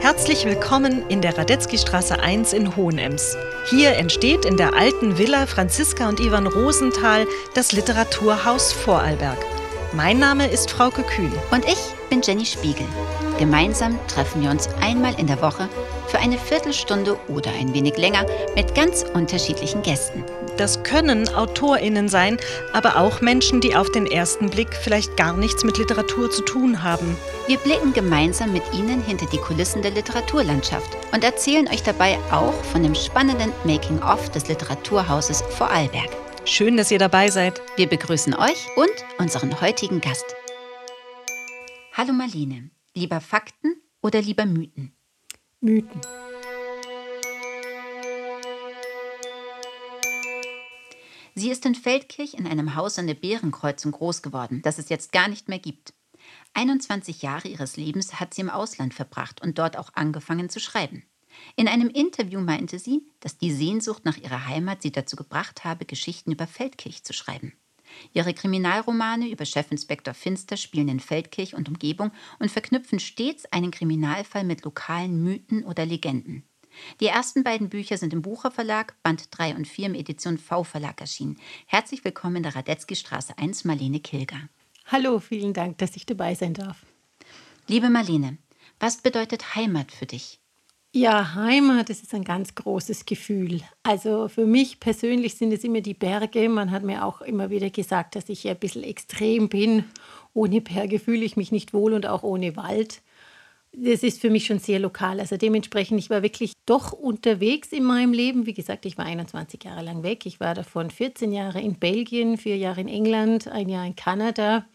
Herzlich willkommen in der Radetzky-Straße 1 in Hohenems. Hier entsteht in der alten Villa Franziska und Ivan Rosenthal das Literaturhaus Vorarlberg. Mein Name ist Frauke Kühn. Und ich bin Jenny Spiegel. Gemeinsam treffen wir uns einmal in der Woche für eine Viertelstunde oder ein wenig länger mit ganz unterschiedlichen Gästen. Das können AutorInnen sein, aber auch Menschen, die auf den ersten Blick vielleicht gar nichts mit Literatur zu tun haben. Wir blicken gemeinsam mit Ihnen hinter die Kulissen der Literaturlandschaft und erzählen euch dabei auch von dem spannenden Making-of des Literaturhauses Vorarlberg. Schön, dass ihr dabei seid. Wir begrüßen euch und unseren heutigen Gast. Hallo Marlene, lieber Fakten oder lieber Mythen? Mythen. Sie ist in Feldkirch in einem Haus an der Bärenkreuzung groß geworden, das es jetzt gar nicht mehr gibt. 21 Jahre ihres Lebens hat sie im Ausland verbracht und dort auch angefangen zu schreiben. In einem Interview meinte sie, dass die Sehnsucht nach ihrer Heimat sie dazu gebracht habe, Geschichten über Feldkirch zu schreiben. Ihre Kriminalromane über Chefinspektor Finster spielen in Feldkirch und Umgebung und verknüpfen stets einen Kriminalfall mit lokalen Mythen oder Legenden. Die ersten beiden Bücher sind im Bucher Verlag, Band 3 und 4 im Edition V Verlag erschienen. Herzlich willkommen in der Radetzky Straße 1, Marlene Kilger. Hallo, vielen Dank, dass ich dabei sein darf. Liebe Marlene, was bedeutet Heimat für dich? Ja, Heimat, das ist ein ganz großes Gefühl. Also für mich persönlich sind es immer die Berge. Man hat mir auch immer wieder gesagt, dass ich ein bisschen extrem bin. Ohne Berge fühle ich mich nicht wohl und auch ohne Wald. Das ist für mich schon sehr lokal. Also dementsprechend, ich war wirklich doch unterwegs in meinem Leben. Wie gesagt, ich war 21 Jahre lang weg. Ich war davon 14 Jahre in Belgien, vier Jahre in England, ein Jahr in Kanada.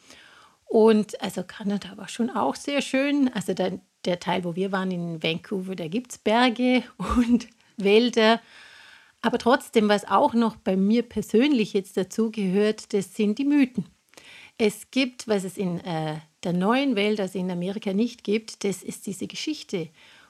Und also Kanada war schon auch sehr schön. Also der, der Teil, wo wir waren in Vancouver, da gibt es Berge und Wälder. Aber trotzdem, was auch noch bei mir persönlich jetzt dazu gehört, das sind die Mythen. Es gibt, was es in äh, der neuen Welt, also in Amerika nicht gibt, das ist diese Geschichte.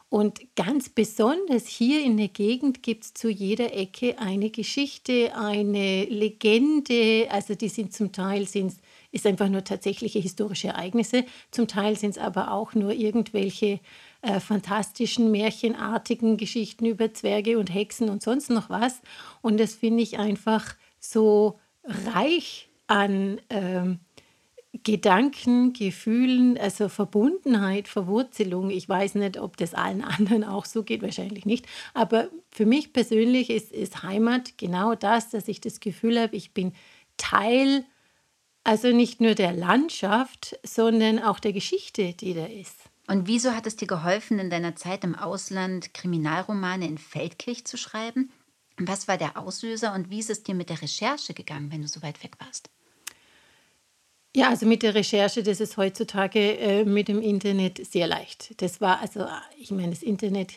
Und ganz besonders hier in der Gegend gibt es zu jeder Ecke eine Geschichte, eine Legende. Also die sind zum Teil sind ist einfach nur tatsächliche historische Ereignisse. Zum Teil sind es aber auch nur irgendwelche äh, fantastischen, märchenartigen Geschichten über Zwerge und Hexen und sonst noch was. Und das finde ich einfach so reich an ähm, Gedanken, Gefühlen, also Verbundenheit, Verwurzelung. Ich weiß nicht, ob das allen anderen auch so geht, wahrscheinlich nicht. Aber für mich persönlich ist, ist Heimat genau das, dass ich das Gefühl habe, ich bin Teil also nicht nur der Landschaft, sondern auch der Geschichte, die da ist. Und wieso hat es dir geholfen, in deiner Zeit im Ausland Kriminalromane in Feldkirch zu schreiben? Was war der Auslöser und wie ist es dir mit der Recherche gegangen, wenn du so weit weg warst? Ja, also mit der Recherche, das ist heutzutage äh, mit dem Internet sehr leicht. Das war also, ich meine, das Internet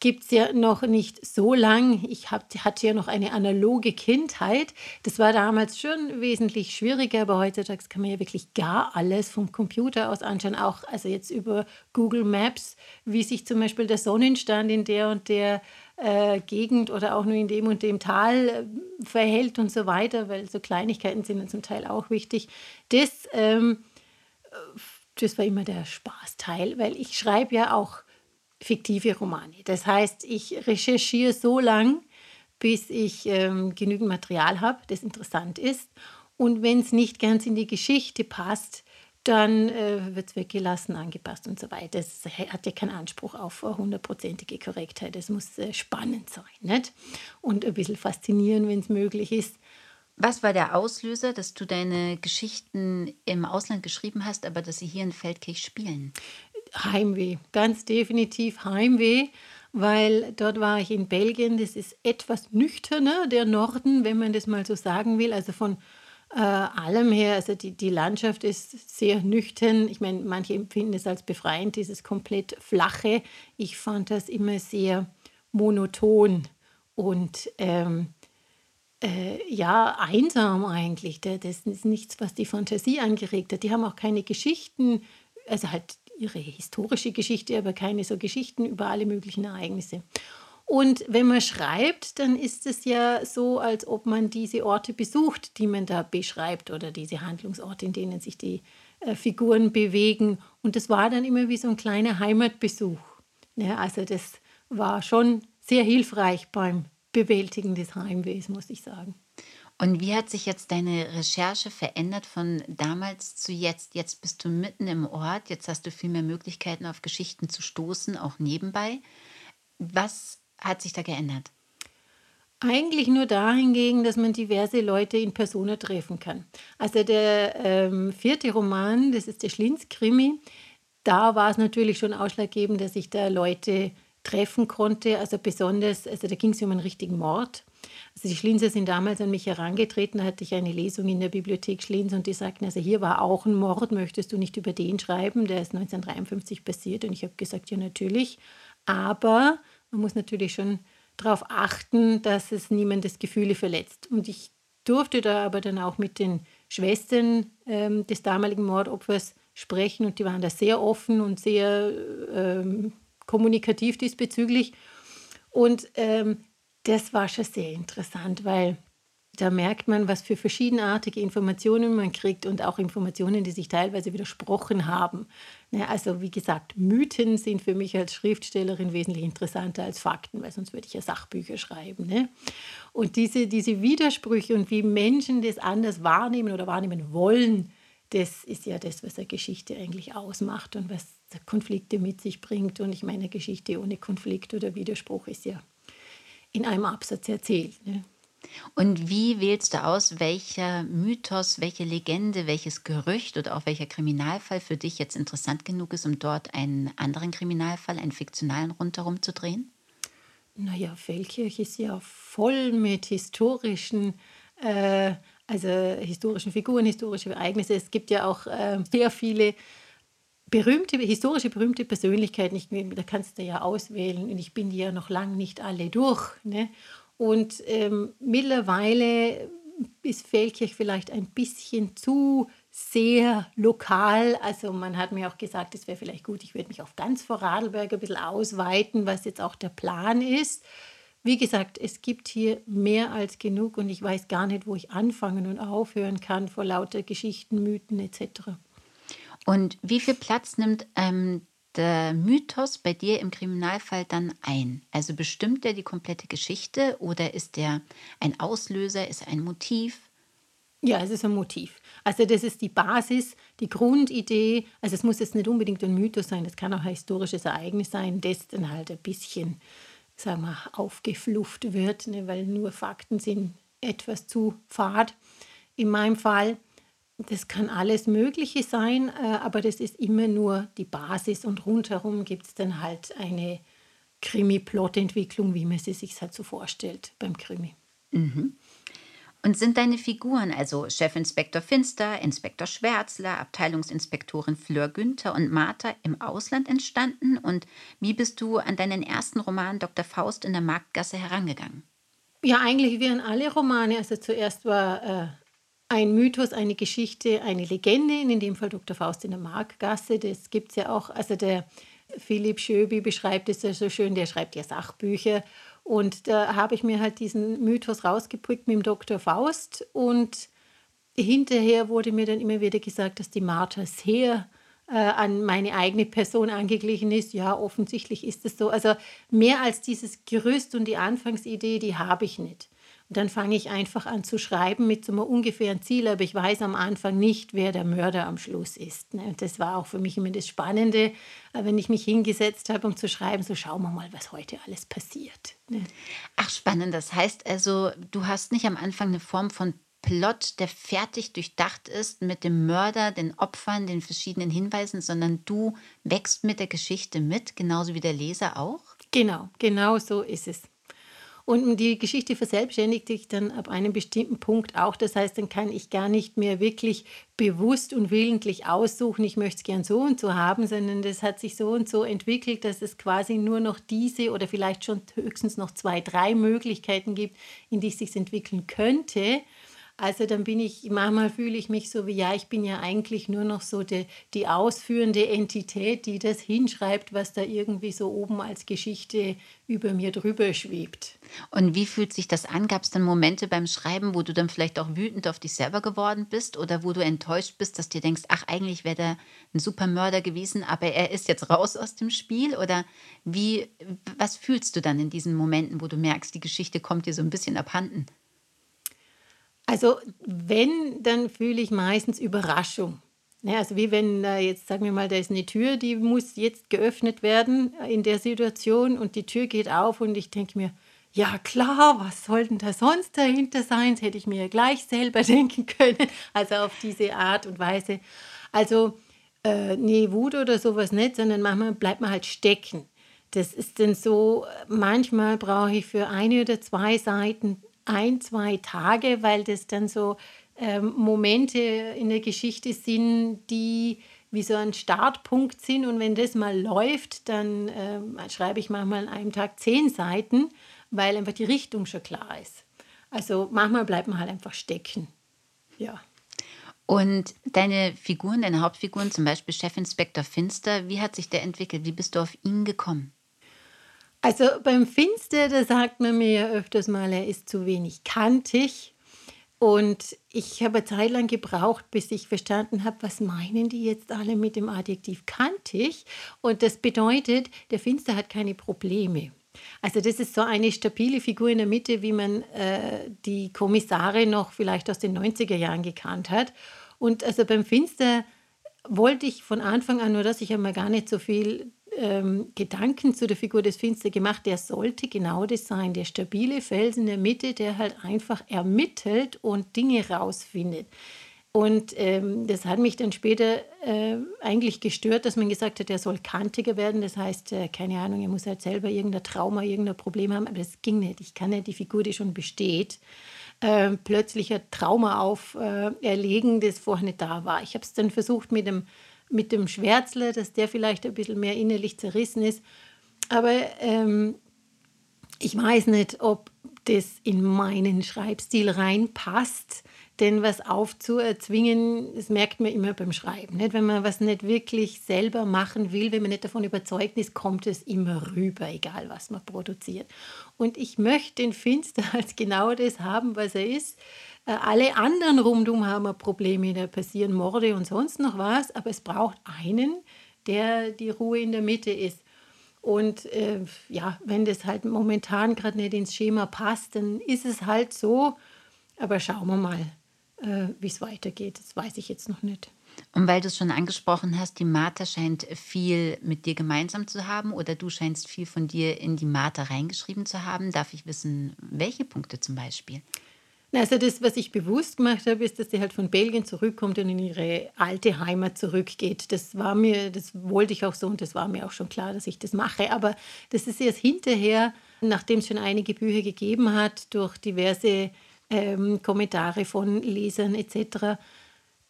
gibt es ja noch nicht so lang. Ich hab, hatte ja noch eine analoge Kindheit. Das war damals schon wesentlich schwieriger, aber heutzutage kann man ja wirklich gar alles vom Computer aus anschauen. Auch also jetzt über Google Maps, wie sich zum Beispiel der Sonnenstand in der und der äh, Gegend oder auch nur in dem und dem Tal äh, verhält und so weiter, weil so Kleinigkeiten sind dann zum Teil auch wichtig. Das, ähm, das war immer der Spaßteil, weil ich schreibe ja auch fiktive Romane. Das heißt, ich recherchiere so lang, bis ich ähm, genügend Material habe, das interessant ist. Und wenn es nicht ganz in die Geschichte passt, dann äh, wird es weggelassen, angepasst und so weiter. Das hat ja keinen Anspruch auf hundertprozentige Korrektheit. Es muss äh, spannend sein nicht? und ein bisschen faszinieren, wenn es möglich ist. Was war der Auslöser, dass du deine Geschichten im Ausland geschrieben hast, aber dass sie hier in Feldkirch spielen? Heimweh, ganz definitiv Heimweh, weil dort war ich in Belgien, das ist etwas nüchterner, der Norden, wenn man das mal so sagen will, also von äh, allem her, also die, die Landschaft ist sehr nüchtern. Ich meine, manche empfinden es als befreiend, dieses komplett flache. Ich fand das immer sehr monoton und ähm, äh, ja, einsam eigentlich. Das ist nichts, was die Fantasie angeregt hat. Die haben auch keine Geschichten, also halt ihre historische Geschichte, aber keine so Geschichten über alle möglichen Ereignisse. Und wenn man schreibt, dann ist es ja so, als ob man diese Orte besucht, die man da beschreibt oder diese Handlungsorte, in denen sich die äh, Figuren bewegen. Und das war dann immer wie so ein kleiner Heimatbesuch. Ja, also das war schon sehr hilfreich beim Bewältigen des Heimwehs, muss ich sagen. Und wie hat sich jetzt deine Recherche verändert von damals zu jetzt? Jetzt bist du mitten im Ort, jetzt hast du viel mehr Möglichkeiten, auf Geschichten zu stoßen, auch nebenbei. Was hat sich da geändert? Eigentlich nur dahingegen, dass man diverse Leute in Persona treffen kann. Also der ähm, vierte Roman, das ist der Schlinz-Krimi, da war es natürlich schon ausschlaggebend, dass ich da Leute treffen konnte. Also besonders, also da ging es um einen richtigen Mord. Also die Schlinzer sind damals an mich herangetreten, da hatte ich eine Lesung in der Bibliothek Schlinz und die sagten, also hier war auch ein Mord, möchtest du nicht über den schreiben? Der ist 1953 passiert und ich habe gesagt, ja natürlich, aber man muss natürlich schon darauf achten, dass es niemandes Gefühle verletzt. Und ich durfte da aber dann auch mit den Schwestern ähm, des damaligen Mordopfers sprechen und die waren da sehr offen und sehr ähm, kommunikativ diesbezüglich. Und ähm, das war schon sehr interessant, weil da merkt man, was für verschiedenartige Informationen man kriegt und auch Informationen, die sich teilweise widersprochen haben. Ne, also wie gesagt, Mythen sind für mich als Schriftstellerin wesentlich interessanter als Fakten, weil sonst würde ich ja Sachbücher schreiben. Ne? Und diese, diese Widersprüche und wie Menschen das anders wahrnehmen oder wahrnehmen wollen, das ist ja das, was eine Geschichte eigentlich ausmacht und was Konflikte mit sich bringt. Und ich meine, Geschichte ohne Konflikt oder Widerspruch ist ja in einem Absatz erzählt. Ne? Und wie wählst du aus, welcher Mythos, welche Legende, welches Gerücht oder auch welcher Kriminalfall für dich jetzt interessant genug ist, um dort einen anderen Kriminalfall, einen fiktionalen rundherum zu drehen? Naja, Feldkirch ist ja voll mit historischen, äh, also historischen Figuren, historische Ereignisse. Es gibt ja auch äh, sehr viele berühmte, historische berühmte Persönlichkeiten. Ich, da kannst du ja auswählen und ich bin die ja noch lange nicht alle durch. Ne? Und ähm, mittlerweile ist Feldkirch vielleicht ein bisschen zu sehr lokal. Also man hat mir auch gesagt, es wäre vielleicht gut, ich würde mich auf ganz Vorarlberg ein bisschen ausweiten, was jetzt auch der Plan ist. Wie gesagt, es gibt hier mehr als genug und ich weiß gar nicht, wo ich anfangen und aufhören kann vor lauter Geschichten, Mythen etc. Und wie viel Platz nimmt ähm, der Mythos bei dir im Kriminalfall dann ein? Also bestimmt er die komplette Geschichte oder ist er ein Auslöser, ist ein Motiv? Ja, es ist ein Motiv. Also das ist die Basis, die Grundidee. Also es muss jetzt nicht unbedingt ein Mythos sein, das kann auch ein historisches Ereignis sein, das dann halt ein bisschen, sagen wir, aufgeflufft wird, ne, weil nur Fakten sind etwas zu fad. In meinem Fall das kann alles Mögliche sein, äh, aber das ist immer nur die Basis und rundherum gibt es dann halt eine Krimi-Plot-Entwicklung, wie man sie sich halt so vorstellt beim Krimi. Mhm. Und sind deine Figuren, also Chefinspektor Finster, Inspektor Schwärzler, Abteilungsinspektorin Fleur Günther und Martha im Ausland entstanden? Und wie bist du an deinen ersten Roman Dr. Faust in der Marktgasse herangegangen? Ja, eigentlich wie an alle Romane. Also zuerst war äh, ein Mythos, eine Geschichte, eine Legende, in dem Fall Dr. Faust in der Markgasse. Das gibt es ja auch. Also der Philipp Schöbi beschreibt es ja so schön, der schreibt ja Sachbücher. Und da habe ich mir halt diesen Mythos rausgepickt mit dem Dr. Faust. Und hinterher wurde mir dann immer wieder gesagt, dass die Martha sehr äh, an meine eigene Person angeglichen ist. Ja, offensichtlich ist es so. Also mehr als dieses Gerüst und die Anfangsidee, die habe ich nicht. Und dann fange ich einfach an zu schreiben mit so einem ungefähren Ziel, aber ich weiß am Anfang nicht, wer der Mörder am Schluss ist. Ne? Und das war auch für mich immer das Spannende, äh, wenn ich mich hingesetzt habe, um zu schreiben, so schauen wir mal, was heute alles passiert. Ne? Ach, spannend. Das heißt also, du hast nicht am Anfang eine Form von Plot, der fertig durchdacht ist mit dem Mörder, den Opfern, den verschiedenen Hinweisen, sondern du wächst mit der Geschichte mit, genauso wie der Leser auch? Genau, genau so ist es. Und die Geschichte verselbstständigt sich dann ab einem bestimmten Punkt auch. Das heißt, dann kann ich gar nicht mehr wirklich bewusst und willentlich aussuchen, ich möchte es gern so und so haben, sondern das hat sich so und so entwickelt, dass es quasi nur noch diese oder vielleicht schon höchstens noch zwei, drei Möglichkeiten gibt, in die es sich entwickeln könnte. Also dann bin ich, manchmal fühle ich mich so wie, ja, ich bin ja eigentlich nur noch so die, die ausführende Entität, die das hinschreibt, was da irgendwie so oben als Geschichte über mir drüber schwebt. Und wie fühlt sich das an? Gab es dann Momente beim Schreiben, wo du dann vielleicht auch wütend auf dich selber geworden bist oder wo du enttäuscht bist, dass du dir denkst, ach, eigentlich wäre der ein super Mörder gewesen, aber er ist jetzt raus aus dem Spiel? Oder wie, was fühlst du dann in diesen Momenten, wo du merkst, die Geschichte kommt dir so ein bisschen abhanden? Also wenn, dann fühle ich meistens Überraschung. Ja, also wie wenn äh, jetzt, sagen wir mal, da ist eine Tür, die muss jetzt geöffnet werden in der Situation und die Tür geht auf und ich denke mir, ja klar, was soll denn da sonst dahinter sein? Das hätte ich mir gleich selber denken können. Also auf diese Art und Weise. Also äh, nee, Wut oder sowas nicht, sondern manchmal bleibt man halt stecken. Das ist dann so, manchmal brauche ich für eine oder zwei Seiten ein, zwei Tage, weil das dann so ähm, Momente in der Geschichte sind, die wie so ein Startpunkt sind. Und wenn das mal läuft, dann ähm, schreibe ich manchmal an einem Tag zehn Seiten, weil einfach die Richtung schon klar ist. Also manchmal bleibt man halt einfach stecken. Ja. Und deine Figuren, deine Hauptfiguren, zum Beispiel Chefinspektor Finster, wie hat sich der entwickelt? Wie bist du auf ihn gekommen? Also beim Finster, da sagt man mir ja öfters mal, er ist zu wenig kantig. Und ich habe eine Zeit lang gebraucht, bis ich verstanden habe, was meinen die jetzt alle mit dem Adjektiv kantig. Und das bedeutet, der Finster hat keine Probleme. Also das ist so eine stabile Figur in der Mitte, wie man äh, die Kommissare noch vielleicht aus den 90er Jahren gekannt hat. Und also beim Finster wollte ich von Anfang an nur, dass ich einmal gar nicht so viel ähm, Gedanken zu der Figur des Finster gemacht. Der sollte genau das sein, der stabile Fels in der Mitte, der halt einfach ermittelt und Dinge rausfindet. Und ähm, das hat mich dann später äh, eigentlich gestört, dass man gesagt hat, er soll kantiger werden. Das heißt, äh, keine Ahnung, er muss halt selber irgendein Trauma, irgendein Problem haben. Aber das ging nicht. Ich kann nicht die Figur, die schon besteht, äh, plötzlich ein Trauma auferlegen, das vorher nicht da war. Ich habe es dann versucht mit dem mit dem Schwärzler, dass der vielleicht ein bisschen mehr innerlich zerrissen ist. Aber ähm, ich weiß nicht, ob das in meinen Schreibstil reinpasst. Denn was aufzuerzwingen, das merkt man immer beim Schreiben. Nicht? Wenn man was nicht wirklich selber machen will, wenn man nicht davon überzeugt ist, kommt es immer rüber, egal was man produziert. Und ich möchte den Finster als genau das haben, was er ist. Äh, alle anderen rundum haben Probleme, da passieren Morde und sonst noch was, aber es braucht einen, der die Ruhe in der Mitte ist. Und äh, ja, wenn das halt momentan gerade nicht ins Schema passt, dann ist es halt so. Aber schauen wir mal, äh, wie es weitergeht. Das weiß ich jetzt noch nicht. Und weil du es schon angesprochen hast, die Martha scheint viel mit dir gemeinsam zu haben oder du scheinst viel von dir in die Martha reingeschrieben zu haben. Darf ich wissen, welche Punkte zum Beispiel? Also das, was ich bewusst gemacht habe, ist, dass sie halt von Belgien zurückkommt und in ihre alte Heimat zurückgeht. Das war mir, das wollte ich auch so und das war mir auch schon klar, dass ich das mache. Aber das ist erst hinterher, nachdem es schon einige Bücher gegeben hat, durch diverse ähm, Kommentare von Lesern etc.,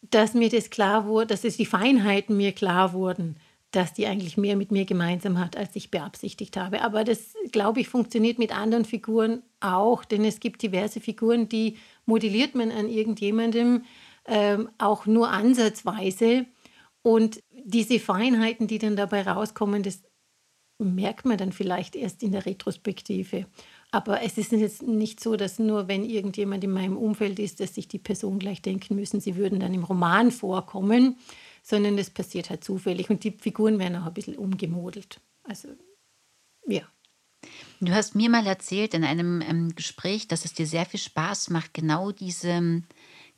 dass mir das klar wurde, dass es die Feinheiten mir klar wurden dass die eigentlich mehr mit mir gemeinsam hat, als ich beabsichtigt habe. Aber das, glaube ich, funktioniert mit anderen Figuren auch, denn es gibt diverse Figuren, die modelliert man an irgendjemandem ähm, auch nur ansatzweise. Und diese Feinheiten, die dann dabei rauskommen, das merkt man dann vielleicht erst in der Retrospektive. Aber es ist jetzt nicht so, dass nur wenn irgendjemand in meinem Umfeld ist, dass sich die Person gleich denken müssen, sie würden dann im Roman vorkommen, sondern es passiert halt zufällig und die Figuren werden auch ein bisschen umgemodelt. Also, ja. Du hast mir mal erzählt in einem ähm, Gespräch, dass es dir sehr viel Spaß macht, genau diese ähm,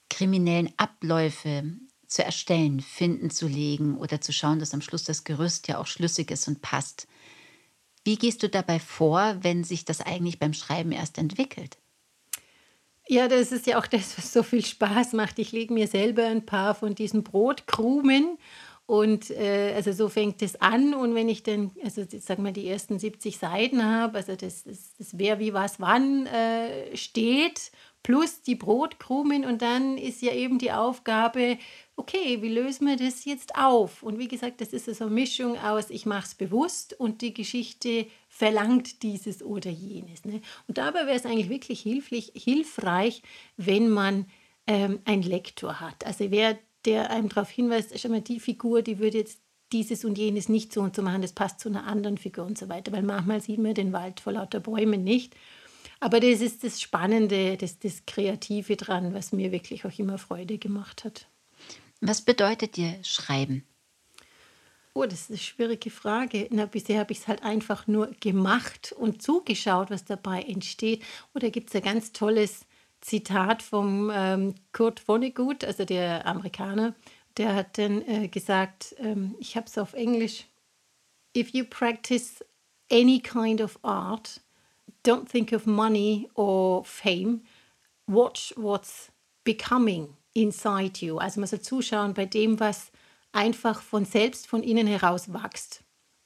kriminellen Abläufe zu erstellen, finden zu legen oder zu schauen, dass am Schluss das Gerüst ja auch schlüssig ist und passt. Wie gehst du dabei vor, wenn sich das eigentlich beim Schreiben erst entwickelt? Ja, das ist ja auch das, was so viel Spaß macht. Ich lege mir selber ein paar von diesen Brotkrumen und äh, also so fängt es an. Und wenn ich dann, also sag mal, die ersten 70 Seiten habe, also das, das, das wer wie was wann äh, steht, plus die Brotkrumen und dann ist ja eben die Aufgabe, okay, wie lösen wir das jetzt auf? Und wie gesagt, das ist so eine Mischung aus, ich mache es bewusst und die Geschichte verlangt dieses oder jenes. Ne? Und dabei wäre es eigentlich wirklich hilflich, hilfreich, wenn man ähm, ein Lektor hat. Also wer, der einem darauf hinweist, ist immer die Figur, die würde jetzt dieses und jenes nicht so und so machen, das passt zu einer anderen Figur und so weiter. Weil manchmal sieht man den Wald vor lauter Bäumen nicht. Aber das ist das Spannende, das, das Kreative dran, was mir wirklich auch immer Freude gemacht hat. Was bedeutet dir Schreiben? Oh, das ist eine schwierige Frage. Na, bisher habe ich es halt einfach nur gemacht und zugeschaut, was dabei entsteht. Oder gibt es ein ganz tolles Zitat vom ähm, Kurt Vonnegut, also der Amerikaner, der hat dann äh, gesagt, ähm, ich habe es auf Englisch, if you practice any kind of art, don't think of money or fame, watch what's becoming inside you. Also man soll zuschauen bei dem, was einfach von selbst von innen heraus wächst.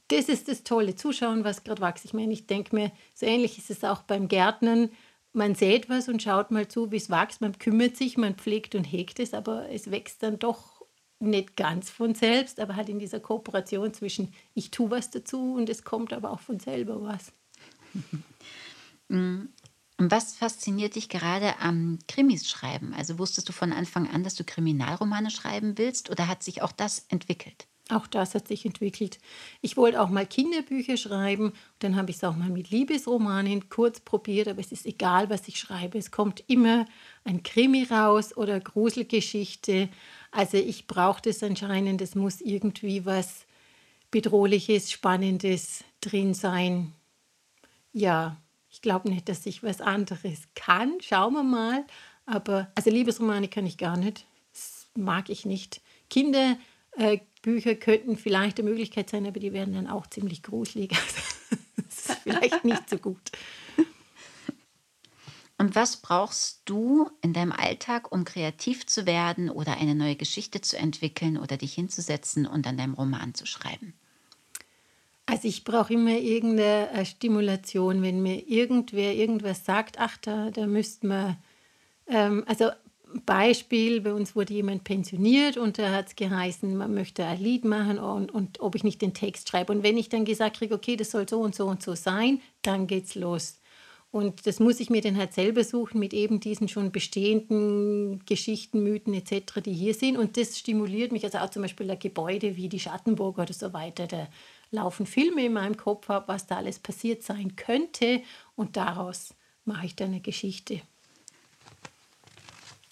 Das ist das Tolle, zuschauen, was gerade wächst. Ich meine, ich denke mir, so ähnlich ist es auch beim Gärtnern. Man sät was und schaut mal zu, wie es wächst. Man kümmert sich, man pflegt und hegt es, aber es wächst dann doch nicht ganz von selbst, aber halt in dieser Kooperation zwischen ich tue was dazu und es kommt aber auch von selber was. Mm. Was fasziniert dich gerade am Krimis schreiben? Also wusstest du von Anfang an, dass du Kriminalromane schreiben willst oder hat sich auch das entwickelt? Auch das hat sich entwickelt. Ich wollte auch mal Kinderbücher schreiben. Dann habe ich es auch mal mit Liebesromanen kurz probiert, aber es ist egal, was ich schreibe. Es kommt immer ein Krimi raus oder Gruselgeschichte. Also ich brauche das anscheinend. Es muss irgendwie was Bedrohliches, Spannendes drin sein. Ja, ich glaube nicht, dass ich was anderes kann. Schauen wir mal. Aber also Liebesromane kann ich gar nicht. Das mag ich nicht. Kinderbücher äh, könnten vielleicht eine Möglichkeit sein, aber die werden dann auch ziemlich gruselig. das ist vielleicht nicht so gut. Und was brauchst du in deinem Alltag, um kreativ zu werden oder eine neue Geschichte zu entwickeln oder dich hinzusetzen und an deinem Roman zu schreiben? Also ich brauche immer irgendeine äh, Stimulation, wenn mir irgendwer irgendwas sagt, ach, da, da müsste man, ähm, also Beispiel, bei uns wurde jemand pensioniert und da hat es geheißen, man möchte ein Lied machen und, und ob ich nicht den Text schreibe. Und wenn ich dann gesagt kriege, okay, das soll so und so und so sein, dann geht's los. Und das muss ich mir dann halt selber suchen mit eben diesen schon bestehenden Geschichten, Mythen etc., die hier sind. Und das stimuliert mich, also auch zum Beispiel ein Gebäude wie die Schattenburg oder so weiter. Da laufen Filme in meinem Kopf ab, was da alles passiert sein könnte. Und daraus mache ich dann eine Geschichte.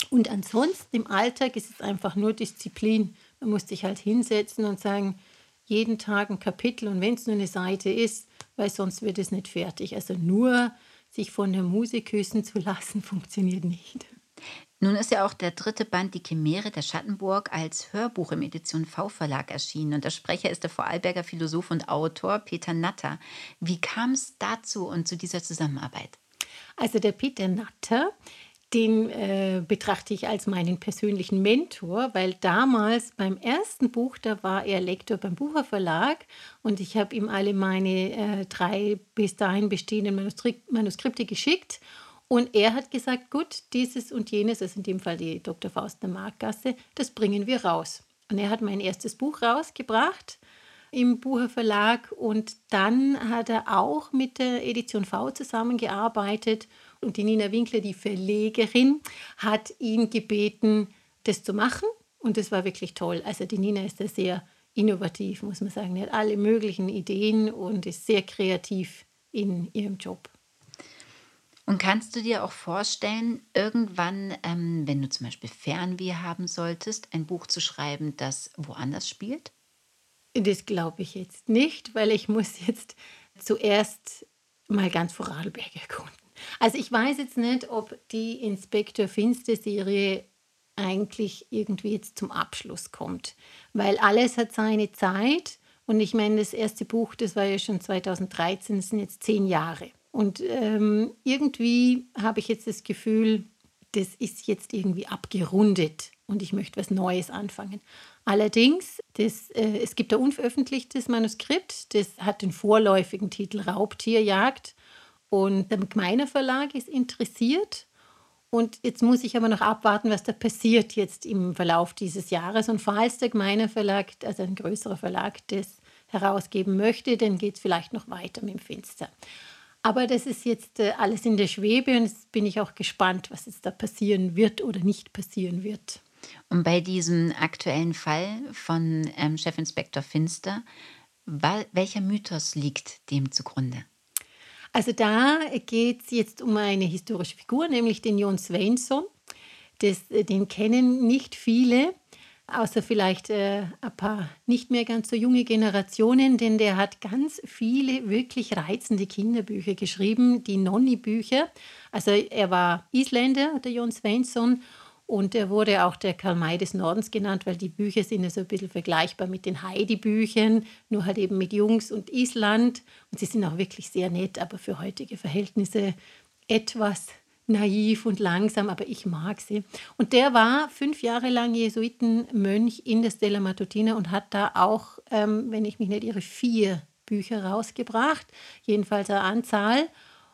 Und ansonsten im Alltag ist es einfach nur Disziplin. Man muss sich halt hinsetzen und sagen, jeden Tag ein Kapitel und wenn es nur eine Seite ist, weil sonst wird es nicht fertig. Also nur sich von der Musik küssen zu lassen, funktioniert nicht. Nun ist ja auch der dritte Band Die Chimäre der Schattenburg als Hörbuch im Edition V Verlag erschienen und der Sprecher ist der Vorarlberger Philosoph und Autor Peter Natter. Wie kam es dazu und zu dieser Zusammenarbeit? Also der Peter Natter den äh, betrachte ich als meinen persönlichen Mentor, weil damals beim ersten Buch, da war er Lektor beim Bucher Verlag und ich habe ihm alle meine äh, drei bis dahin bestehenden Manuskript, Manuskripte geschickt und er hat gesagt, gut, dieses und jenes, also in dem Fall die Dr. Faust der Markgasse, das bringen wir raus. Und er hat mein erstes Buch rausgebracht im Bucher Verlag und dann hat er auch mit der Edition V zusammengearbeitet und die Nina Winkler, die Verlegerin, hat ihn gebeten, das zu machen. Und das war wirklich toll. Also die Nina ist da sehr innovativ, muss man sagen. Die hat alle möglichen Ideen und ist sehr kreativ in ihrem Job. Und kannst du dir auch vorstellen, irgendwann, ähm, wenn du zum Beispiel Fernweh haben solltest, ein Buch zu schreiben, das woanders spielt? Das glaube ich jetzt nicht, weil ich muss jetzt zuerst mal ganz Vorarlberg erkunden. Also ich weiß jetzt nicht, ob die Inspektor Finster-Serie eigentlich irgendwie jetzt zum Abschluss kommt, weil alles hat seine Zeit und ich meine, das erste Buch, das war ja schon 2013, das sind jetzt zehn Jahre. Und ähm, irgendwie habe ich jetzt das Gefühl, das ist jetzt irgendwie abgerundet und ich möchte was Neues anfangen. Allerdings, das, äh, es gibt ein unveröffentlichtes Manuskript, das hat den vorläufigen Titel Raubtierjagd und der Gemeiner Verlag ist interessiert. Und jetzt muss ich aber noch abwarten, was da passiert jetzt im Verlauf dieses Jahres. Und falls der Gemeiner Verlag, also ein größerer Verlag, das herausgeben möchte, dann geht es vielleicht noch weiter mit dem Finster. Aber das ist jetzt äh, alles in der Schwebe und jetzt bin ich auch gespannt, was jetzt da passieren wird oder nicht passieren wird. Und bei diesem aktuellen Fall von ähm, Chefinspektor Finster, welcher Mythos liegt dem zugrunde? Also da geht es jetzt um eine historische Figur, nämlich den Jon Sveinsson. Das, äh, den kennen nicht viele, außer vielleicht äh, ein paar nicht mehr ganz so junge Generationen, denn der hat ganz viele wirklich reizende Kinderbücher geschrieben, die Nonni-Bücher. Also er war Isländer, der Jon Sveinsson, und er wurde auch der Karl May des Nordens genannt, weil die Bücher sind ja so ein bisschen vergleichbar mit den Heidi-Büchern, nur halt eben mit Jungs und Island. Und sie sind auch wirklich sehr nett, aber für heutige Verhältnisse etwas naiv und langsam, aber ich mag sie. Und der war fünf Jahre lang Jesuitenmönch in der Stella Matutina und hat da auch, ähm, wenn ich mich nicht irre, vier Bücher rausgebracht, jedenfalls eine Anzahl.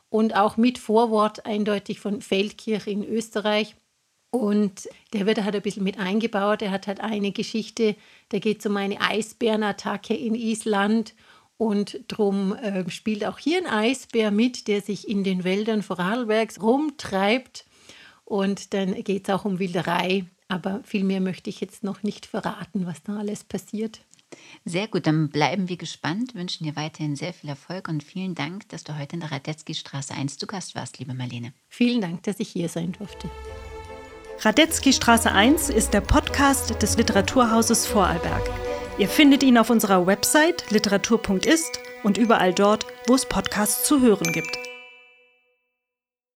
Und auch mit Vorwort eindeutig von Feldkirch in Österreich. Und der wird halt ein bisschen mit eingebaut. Er hat halt eine Geschichte, da geht es um eine Eisbärenattacke in Island und darum äh, spielt auch hier ein Eisbär mit, der sich in den Wäldern Vorarlbergs rumtreibt. Und dann geht es auch um Wilderei. Aber viel mehr möchte ich jetzt noch nicht verraten, was da alles passiert. Sehr gut, dann bleiben wir gespannt, wünschen dir weiterhin sehr viel Erfolg und vielen Dank, dass du heute in der Radetzky Straße 1 zu Gast warst, liebe Marlene. Vielen Dank, dass ich hier sein durfte. Radetzky Straße 1 ist der Podcast des Literaturhauses Vorarlberg. Ihr findet ihn auf unserer Website literatur.ist und überall dort, wo es Podcasts zu hören gibt.